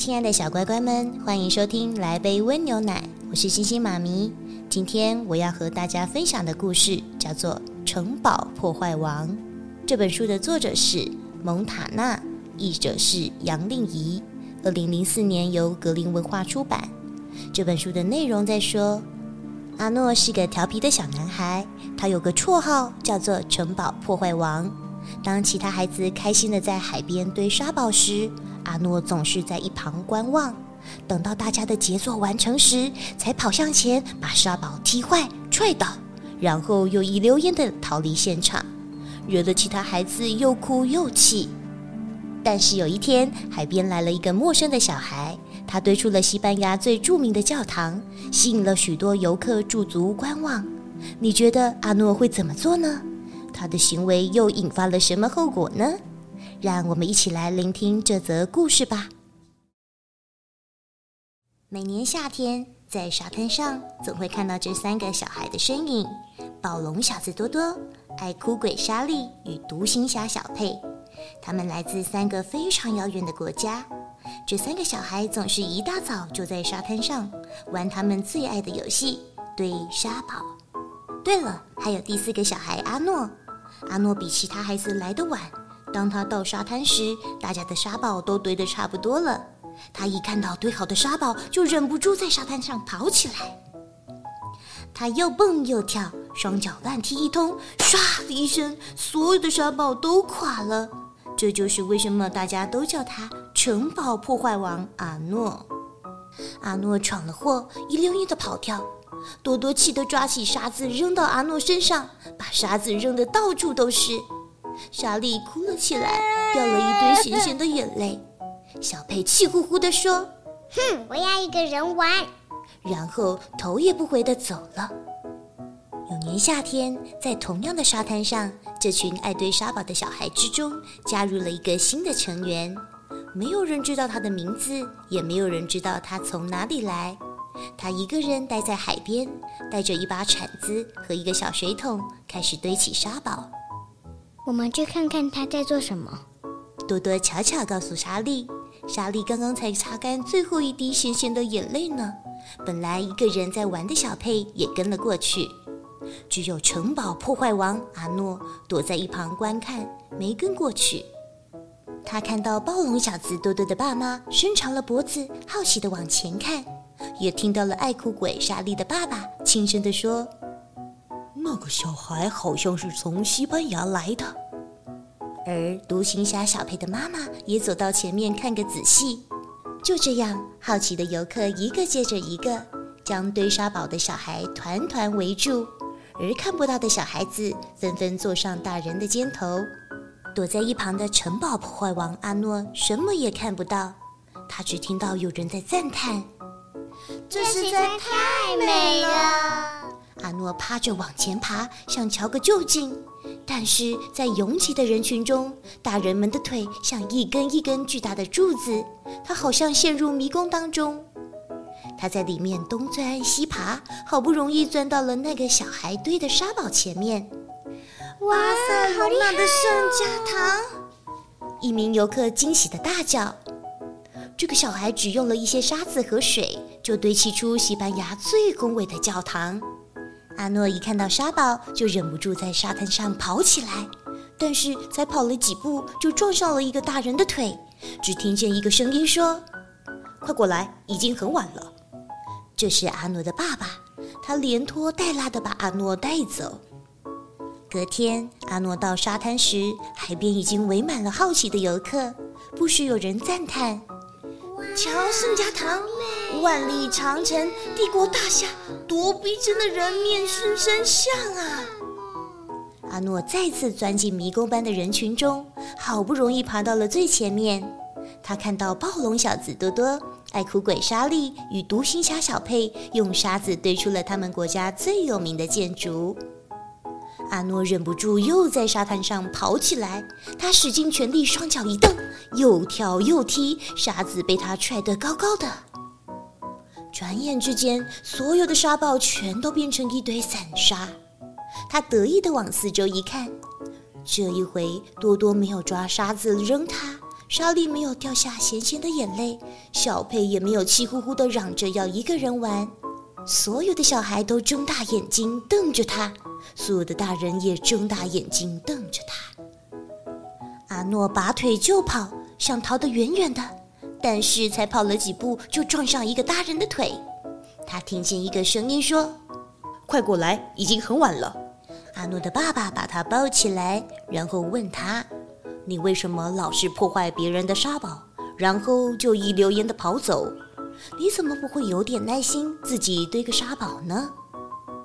亲爱的小乖乖们，欢迎收听《来杯温牛奶》，我是星星妈咪。今天我要和大家分享的故事叫做《城堡破坏王》。这本书的作者是蒙塔纳，译者是杨令仪，二零零四年由格林文化出版。这本书的内容在说，阿诺是个调皮的小男孩，他有个绰号叫做“城堡破坏王”。当其他孩子开心的在海边堆沙堡时，阿诺总是在一旁观望，等到大家的杰作完成时，才跑向前把沙堡踢坏、踹倒，然后又一溜烟的逃离现场，惹得其他孩子又哭又气。但是有一天，海边来了一个陌生的小孩。他堆出了西班牙最著名的教堂，吸引了许多游客驻足观望。你觉得阿诺会怎么做呢？他的行为又引发了什么后果呢？让我们一起来聆听这则故事吧。每年夏天，在沙滩上总会看到这三个小孩的身影：暴龙小子多多、爱哭鬼莎莉与独行侠小佩。他们来自三个非常遥远的国家。这三个小孩总是一大早就在沙滩上玩他们最爱的游戏——堆沙堡。对了，还有第四个小孩阿诺。阿诺比其他孩子来得晚。当他到沙滩时，大家的沙堡都堆得差不多了。他一看到堆好的沙堡，就忍不住在沙滩上跑起来。他又蹦又跳，双脚乱踢一通，唰的一声，所有的沙堡都垮了。这就是为什么大家都叫他城堡破坏王阿诺。阿诺闯了祸，一溜烟的跑跳。多多气得抓起沙子扔到阿诺身上，把沙子扔得到处都是。莎莉哭了起来，掉了一堆咸咸的眼泪。小佩气呼呼地说：“哼，我要一个人玩。”然后头也不回地走了。有年夏天，在同样的沙滩上，这群爱堆沙堡的小孩之中，加入了一个新的成员。没有人知道他的名字，也没有人知道他从哪里来。他一个人待在海边，带着一把铲子和一个小水桶，开始堆起沙堡。我们去看看他在做什么。多多悄悄告诉莎莉：“莎莉刚刚才擦干最后一滴咸咸的眼泪呢。”本来一个人在玩的小佩也跟了过去。只有城堡破坏王阿诺躲在一旁观看，没跟过去。他看到暴龙小子多多的爸妈伸长了脖子，好奇的往前看，也听到了爱哭鬼莎莉的爸爸轻声的说：“那个小孩好像是从西班牙来的。”而独行侠小佩的妈妈也走到前面看个仔细。就这样，好奇的游客一个接着一个，将堆沙堡的小孩团团围住。而看不到的小孩子纷纷坐上大人的肩头，躲在一旁的城堡破坏王阿诺什么也看不到，他只听到有人在赞叹：“这实在太美了！”阿诺趴着往前爬，想瞧个究竟，但是在拥挤的人群中，大人们的腿像一根一根巨大的柱子，他好像陷入迷宫当中。他在里面东钻西爬，好不容易钻到了那个小孩堆的沙堡前面。哇塞，好厉害！的圣家堂！一名游客惊喜的大叫：“这个小孩只用了一些沙子和水，就堆砌出西班牙最宏伟的教堂。”阿诺一看到沙堡，就忍不住在沙滩上跑起来，但是才跑了几步，就撞上了一个大人的腿。只听见一个声音说：“快过来，已经很晚了。”这是阿诺的爸爸，他连拖带拉的把阿诺带走。隔天，阿诺到沙滩时，海边已经围满了好奇的游客，不时有人赞叹：“瞧圣家堂，万里长城，帝国大厦，多逼真的人面狮身像啊！”阿诺再次钻进迷宫般的人群中，好不容易爬到了最前面。他看到暴龙小子多多、爱哭鬼莎莉与独行侠小佩用沙子堆出了他们国家最有名的建筑。阿诺忍不住又在沙滩上跑起来，他使尽全力，双脚一蹬，又跳又踢，沙子被他踹得高高的。转眼之间，所有的沙暴全都变成一堆散沙。他得意地往四周一看，这一回多多没有抓沙子扔他，莎莉没有掉下咸咸的眼泪，小佩也没有气呼呼地嚷着要一个人玩。所有的小孩都睁大眼睛瞪着他，所有的大人也睁大眼睛瞪着他。阿诺拔腿就跑，想逃得远远的，但是才跑了几步，就撞上一个大人的腿。他听见一个声音说：“快过来，已经很晚了。”阿诺的爸爸把他抱起来，然后问他：“你为什么老是破坏别人的沙堡，然后就一溜烟的跑走？”你怎么不会有点耐心，自己堆个沙堡呢？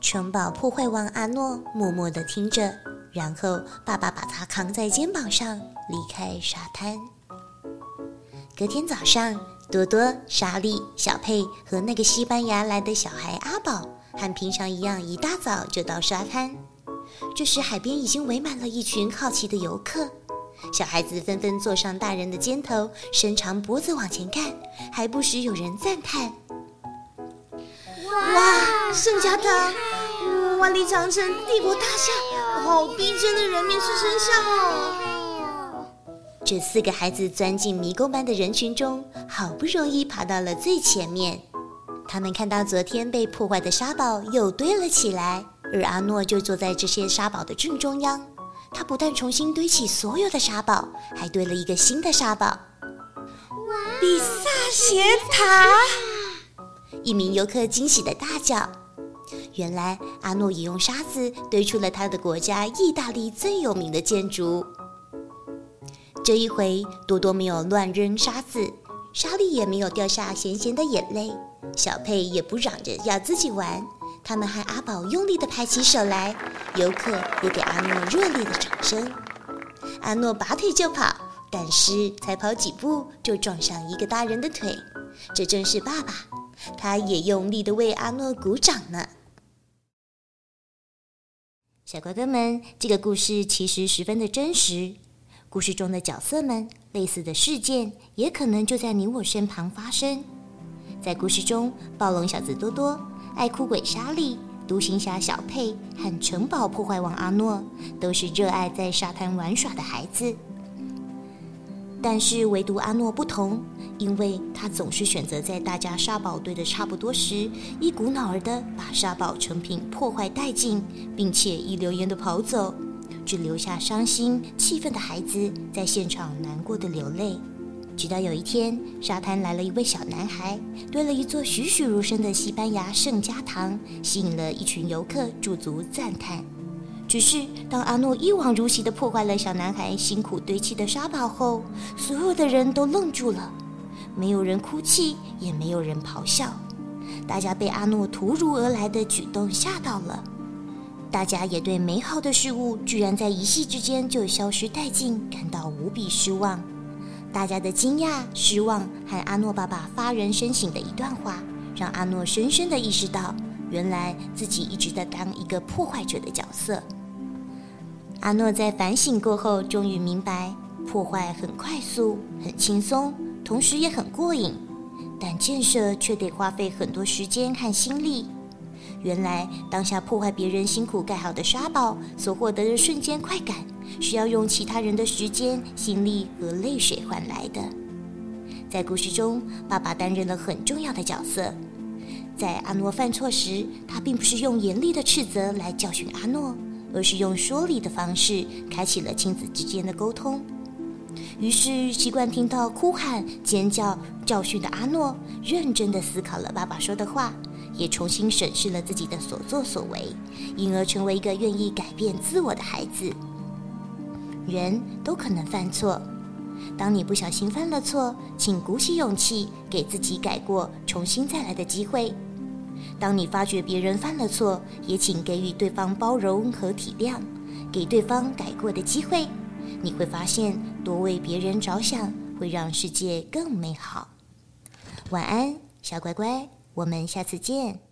城堡破坏王阿诺默默地听着，然后爸爸把他扛在肩膀上离开沙滩。隔天早上，多多、莎莉、小佩和那个西班牙来的小孩阿宝，和平常一样，一大早就到沙滩。这时，海边已经围满了一群好奇的游客。小孩子纷纷坐上大人的肩头，伸长脖子往前看，还不时有人赞叹：“哇，圣家堂，万里长城，帝国大厦，好逼真的人面狮身像哦！”这四个孩子钻进迷宫般的人群中，好不容易爬到了最前面。他们看到昨天被破坏的沙堡又堆了起来，而阿诺就坐在这些沙堡的正中央。他不但重新堆起所有的沙堡，还堆了一个新的沙堡——比萨斜塔！一名游客惊喜的大叫：“原来阿诺也用沙子堆出了他的国家意大利最有名的建筑。”这一回，多多没有乱扔沙子，莎莉也没有掉下咸咸的眼泪，小佩也不嚷着要自己玩。他们和阿宝用力地拍起手来，游客也给阿诺热烈的掌声。阿诺拔腿就跑，但是才跑几步就撞上一个大人的腿，这正是爸爸，他也用力地为阿诺鼓掌呢。小乖乖们，这个故事其实十分的真实，故事中的角色们类似的事件也可能就在你我身旁发生。在故事中，暴龙小子多多。爱哭鬼莎莉、独行侠小佩和城堡破坏王阿诺都是热爱在沙滩玩耍的孩子，但是唯独阿诺不同，因为他总是选择在大家沙堡堆的差不多时，一股脑儿的把沙堡成品破坏殆尽，并且一溜烟的跑走，只留下伤心气愤的孩子在现场难过的流泪。直到有一天，沙滩来了一位小男孩，堆了一座栩栩如生的西班牙圣家堂，吸引了一群游客驻足赞叹。只是当阿诺一往如昔地破坏了小男孩辛苦堆砌的沙堡后，所有的人都愣住了，没有人哭泣，也没有人咆哮，大家被阿诺突如而来的举动吓到了，大家也对美好的事物居然在一夕之间就消失殆尽感到无比失望。大家的惊讶、失望和阿诺爸爸发人深省的一段话，让阿诺深深的意识到，原来自己一直在当一个破坏者的角色。阿诺在反省过后，终于明白，破坏很快速、很轻松，同时也很过瘾，但建设却得花费很多时间和心力。原来当下破坏别人辛苦盖好的沙堡所获得的瞬间快感。需要用其他人的时间、心力和泪水换来的。在故事中，爸爸担任了很重要的角色。在阿诺犯错时，他并不是用严厉的斥责来教训阿诺，而是用说理的方式开启了亲子之间的沟通。于是，习惯听到哭喊、尖叫、教训的阿诺，认真的思考了爸爸说的话，也重新审视了自己的所作所为，因而成为一个愿意改变自我的孩子。人都可能犯错。当你不小心犯了错，请鼓起勇气，给自己改过、重新再来的机会。当你发觉别人犯了错，也请给予对方包容和体谅，给对方改过的机会。你会发现，多为别人着想，会让世界更美好。晚安，小乖乖，我们下次见。